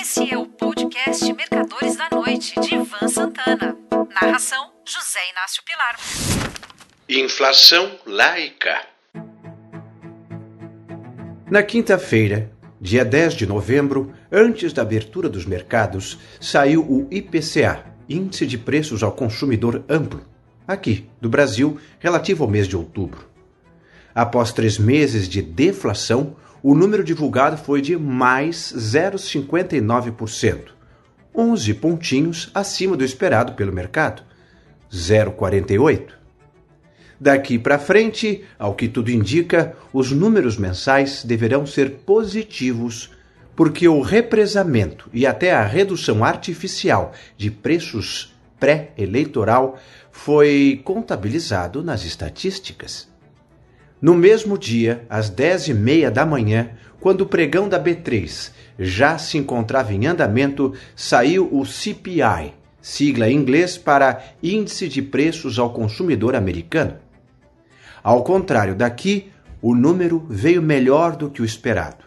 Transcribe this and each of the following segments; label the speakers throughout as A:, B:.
A: Esse é o podcast Mercadores da Noite, de Ivan Santana. Narração: José Inácio Pilar.
B: Inflação laica.
C: Na quinta-feira, dia 10 de novembro, antes da abertura dos mercados, saiu o IPCA, Índice de Preços ao Consumidor Amplo, aqui, do Brasil, relativo ao mês de outubro. Após três meses de deflação, o número divulgado foi de mais 0,59%, 11 pontinhos acima do esperado pelo mercado, 0,48%. Daqui para frente, ao que tudo indica, os números mensais deverão ser positivos, porque o represamento e até a redução artificial de preços pré-eleitoral foi contabilizado nas estatísticas. No mesmo dia, às dez e meia da manhã, quando o pregão da B3 já se encontrava em andamento, saiu o CPI, sigla em inglês para Índice de Preços ao Consumidor Americano. Ao contrário daqui, o número veio melhor do que o esperado.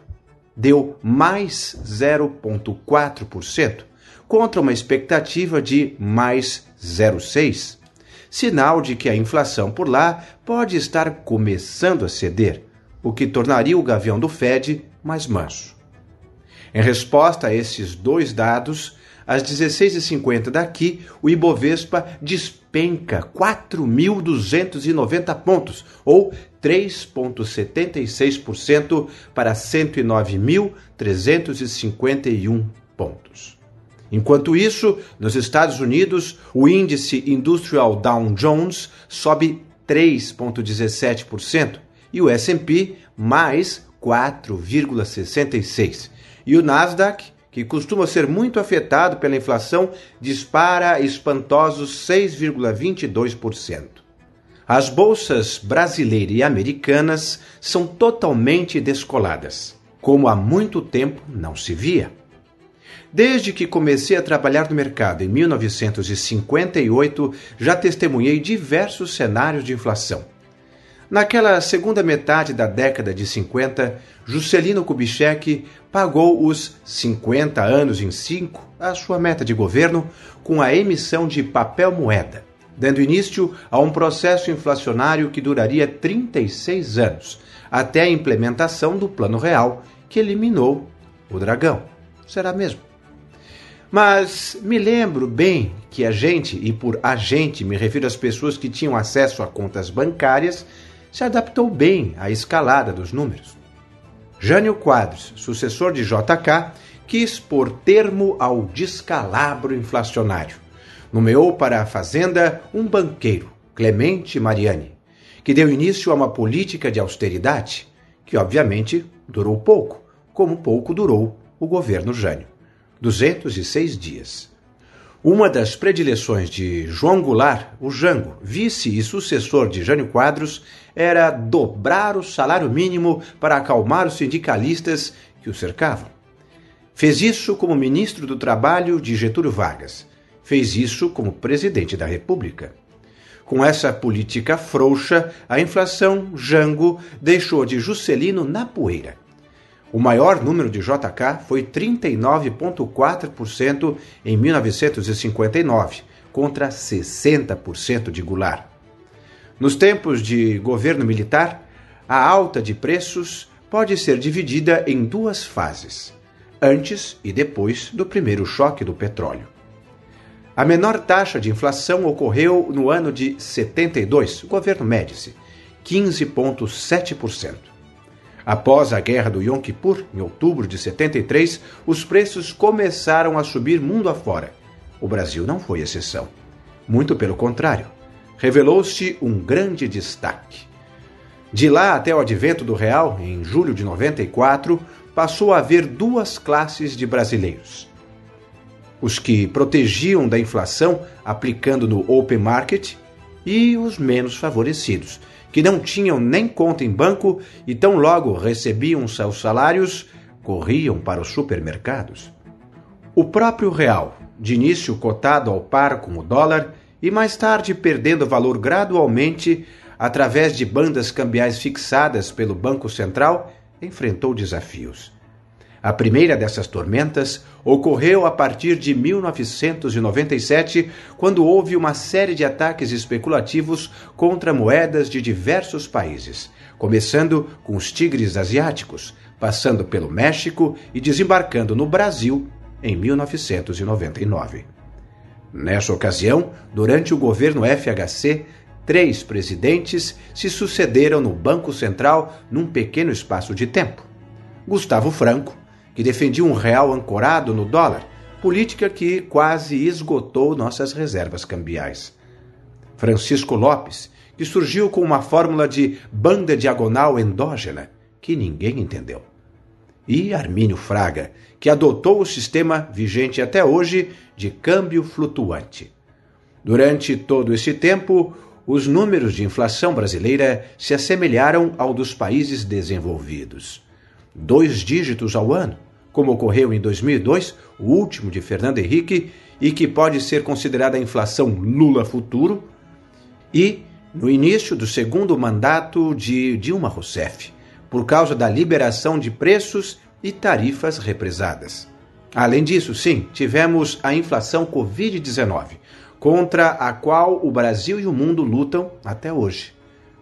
C: Deu mais 0,4%, contra uma expectativa de mais 0,6% sinal de que a inflação por lá pode estar começando a ceder, o que tornaria o gavião do Fed mais manso. Em resposta a esses dois dados, às 16h50 daqui, o Ibovespa despenca 4.290 pontos, ou 3,76% para 109.351 pontos. Enquanto isso, nos Estados Unidos, o índice Industrial Dow Jones sobe 3,17% e o S&P mais 4,66%. E o Nasdaq, que costuma ser muito afetado pela inflação, dispara espantosos 6,22%. As bolsas brasileira e americanas são totalmente descoladas, como há muito tempo não se via. Desde que comecei a trabalhar no mercado em 1958, já testemunhei diversos cenários de inflação. Naquela segunda metade da década de 50, Juscelino Kubitschek pagou os 50 anos em 5, a sua meta de governo, com a emissão de papel moeda, dando início a um processo inflacionário que duraria 36 anos, até a implementação do Plano Real, que eliminou o dragão. Será mesmo? Mas me lembro bem que a gente, e por a gente me refiro às pessoas que tinham acesso a contas bancárias, se adaptou bem à escalada dos números. Jânio Quadros, sucessor de JK, quis pôr termo ao descalabro inflacionário. Nomeou para a Fazenda um banqueiro, Clemente Mariani, que deu início a uma política de austeridade que, obviamente, durou pouco, como pouco durou o governo Jânio. 206 dias. Uma das predileções de João Goulart, o Jango, vice e sucessor de Jânio Quadros, era dobrar o salário mínimo para acalmar os sindicalistas que o cercavam. Fez isso como ministro do Trabalho de Getúlio Vargas. Fez isso como presidente da República. Com essa política frouxa, a inflação Jango deixou de Juscelino na poeira o maior número de JK foi 39,4% em 1959, contra 60% de Goulart. Nos tempos de governo militar, a alta de preços pode ser dividida em duas fases, antes e depois do primeiro choque do petróleo. A menor taxa de inflação ocorreu no ano de 72, o governo Médici, 15,7%. Após a guerra do Yom Kippur, em outubro de 73, os preços começaram a subir mundo afora. O Brasil não foi exceção. Muito pelo contrário, revelou-se um grande destaque. De lá até o advento do real, em julho de 94, passou a haver duas classes de brasileiros. Os que protegiam da inflação aplicando no open market e os menos favorecidos, que não tinham nem conta em banco e tão logo recebiam seus salários, corriam para os supermercados. O próprio real, de início cotado ao par com o dólar e mais tarde perdendo valor gradualmente através de bandas cambiais fixadas pelo Banco Central, enfrentou desafios. A primeira dessas tormentas ocorreu a partir de 1997, quando houve uma série de ataques especulativos contra moedas de diversos países, começando com os tigres asiáticos, passando pelo México e desembarcando no Brasil em 1999. Nessa ocasião, durante o governo FHC, três presidentes se sucederam no Banco Central num pequeno espaço de tempo. Gustavo Franco, que defendia um real ancorado no dólar, política que quase esgotou nossas reservas cambiais. Francisco Lopes, que surgiu com uma fórmula de banda diagonal endógena que ninguém entendeu. E Armínio Fraga, que adotou o sistema vigente até hoje de câmbio flutuante. Durante todo esse tempo, os números de inflação brasileira se assemelharam ao dos países desenvolvidos. Dois dígitos ao ano, como ocorreu em 2002, o último de Fernando Henrique, e que pode ser considerada a inflação Lula futuro, e no início do segundo mandato de Dilma Rousseff, por causa da liberação de preços e tarifas represadas. Além disso, sim, tivemos a inflação Covid-19, contra a qual o Brasil e o mundo lutam até hoje.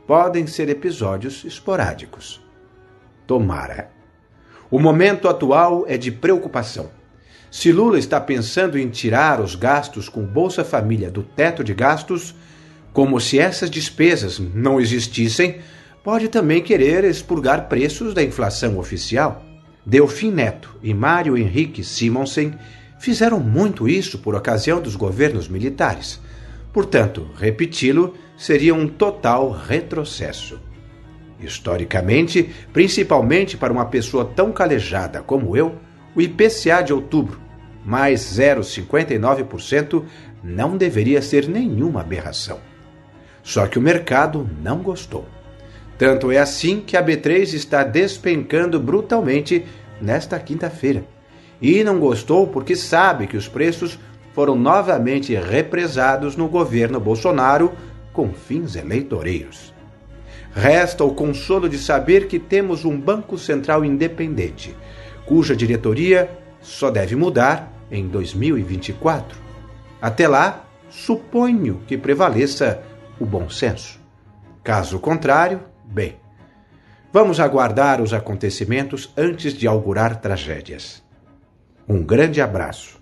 C: Podem ser episódios esporádicos. Tomara. O momento atual é de preocupação. Se Lula está pensando em tirar os gastos com Bolsa Família do teto de gastos, como se essas despesas não existissem, pode também querer expurgar preços da inflação oficial. Delfim Neto e Mário Henrique Simonsen fizeram muito isso por ocasião dos governos militares. Portanto, repeti-lo seria um total retrocesso. Historicamente, principalmente para uma pessoa tão calejada como eu, o IPCA de outubro, mais 0,59%, não deveria ser nenhuma aberração. Só que o mercado não gostou. Tanto é assim que a B3 está despencando brutalmente nesta quinta-feira. E não gostou porque sabe que os preços foram novamente represados no governo Bolsonaro com fins eleitoreiros. Resta o consolo de saber que temos um Banco Central independente, cuja diretoria só deve mudar em 2024. Até lá, suponho que prevaleça o bom senso. Caso contrário, bem. Vamos aguardar os acontecimentos antes de augurar tragédias. Um grande abraço.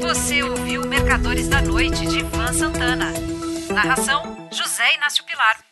A: Você ouviu Mercadores da Noite de Ivan Santana. Narração José Inácio Pilar.